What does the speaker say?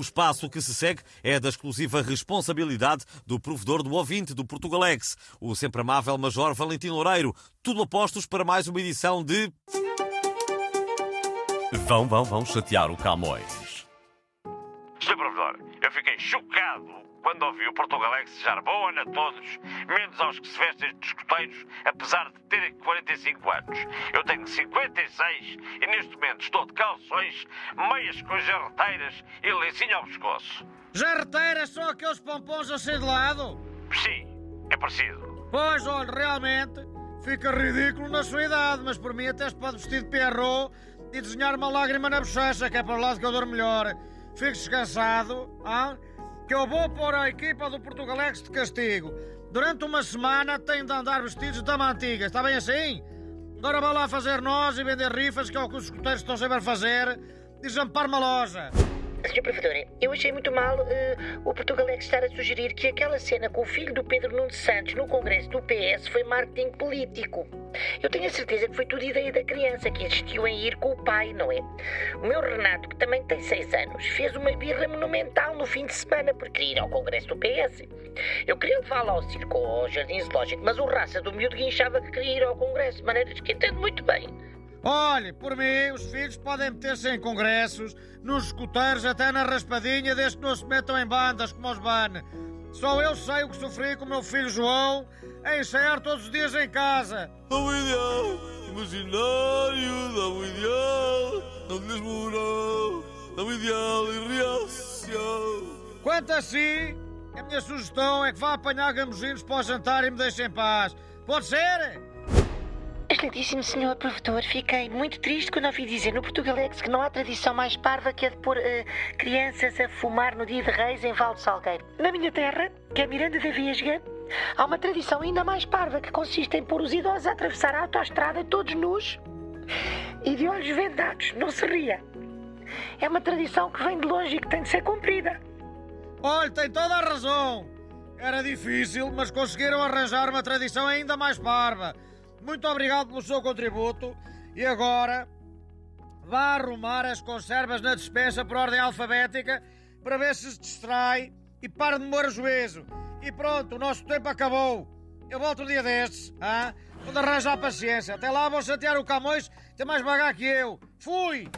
espaço que se segue é da exclusiva responsabilidade do provedor do ouvinte do Portugalex, o sempre amável Major Valentim Loureiro. Tudo apostos para mais uma edição de. Vão, vão, vão chatear o Camões. Fiquei chocado quando ouvi o Portugalex desejar boa ano a todos, menos aos que se vestem de escuteiros, apesar de terem 45 anos. Eu tenho 56 e neste momento estou de calções, meias com jarreteiras e lencinho ao pescoço. Jarreteiras são aqueles pompons assim de lado? Sim, é parecido. Pois, olha, realmente fica ridículo na sua idade, mas por mim até se pode vestir de Pierrot e desenhar uma lágrima na bochecha, que é para o lado que eu dou melhor. Fique descansado, ah? que eu vou pôr a equipa do Portugalex de castigo. Durante uma semana têm de andar vestidos de antiga, está bem assim? Agora vá lá fazer nós e vender rifas, que é o que os escuteiros estão sempre a fazer, e desampar uma loja. Sr. Professor, eu achei muito mal uh, o Portugalex estar a sugerir que aquela cena com o filho do Pedro Nuno Santos no congresso do PS foi marketing político. Eu tenho a certeza que foi tudo ideia da criança que insistiu em ir com o pai, não é? O meu Renato, que também tem seis anos, fez uma birra monumental no fim de semana por querer ir ao congresso do PS. Eu queria levá-lo ao circo ou ao jardim zoológico, mas o raça do miúdo guinchava que queria ir ao congresso, de maneiras que entendo muito bem. Olhe, por mim, os filhos podem meter-se em congressos, nos escuteiros, até na raspadinha, desde que não se metam em bandas como os BAN. Só eu sei o que sofri com o meu filho João a ensaiar todos os dias em casa. Dá o ideal, imaginário, dá o ideal, não mesmo não, dá o ideal e reação. Quanto a si, a minha sugestão é que vá apanhar gamozinhos para o jantar e me deixe em paz. Pode ser? Excelentíssimo senhor provedor, fiquei muito triste quando ouvi dizer no Portugalex que não há tradição mais parva que a de pôr eh, crianças a fumar no dia de reis em Val do Salgueiro. Na minha terra, que é Miranda da Vesga, há uma tradição ainda mais parva que consiste em pôr os idosos a atravessar a autoestrada todos nus e de olhos vendados. Não se ria. É uma tradição que vem de longe e que tem de ser cumprida. Olha, tem toda a razão. Era difícil, mas conseguiram arranjar uma tradição ainda mais parva. Muito obrigado pelo seu contributo. E agora, vá arrumar as conservas na despensa por ordem alfabética para ver se se distrai e para de moer o juízo. E pronto, o nosso tempo acabou. Eu volto um dia destes, ah? Quando arranjar a paciência. Até lá vou chatear o Camões, tem mais vagar que eu. Fui!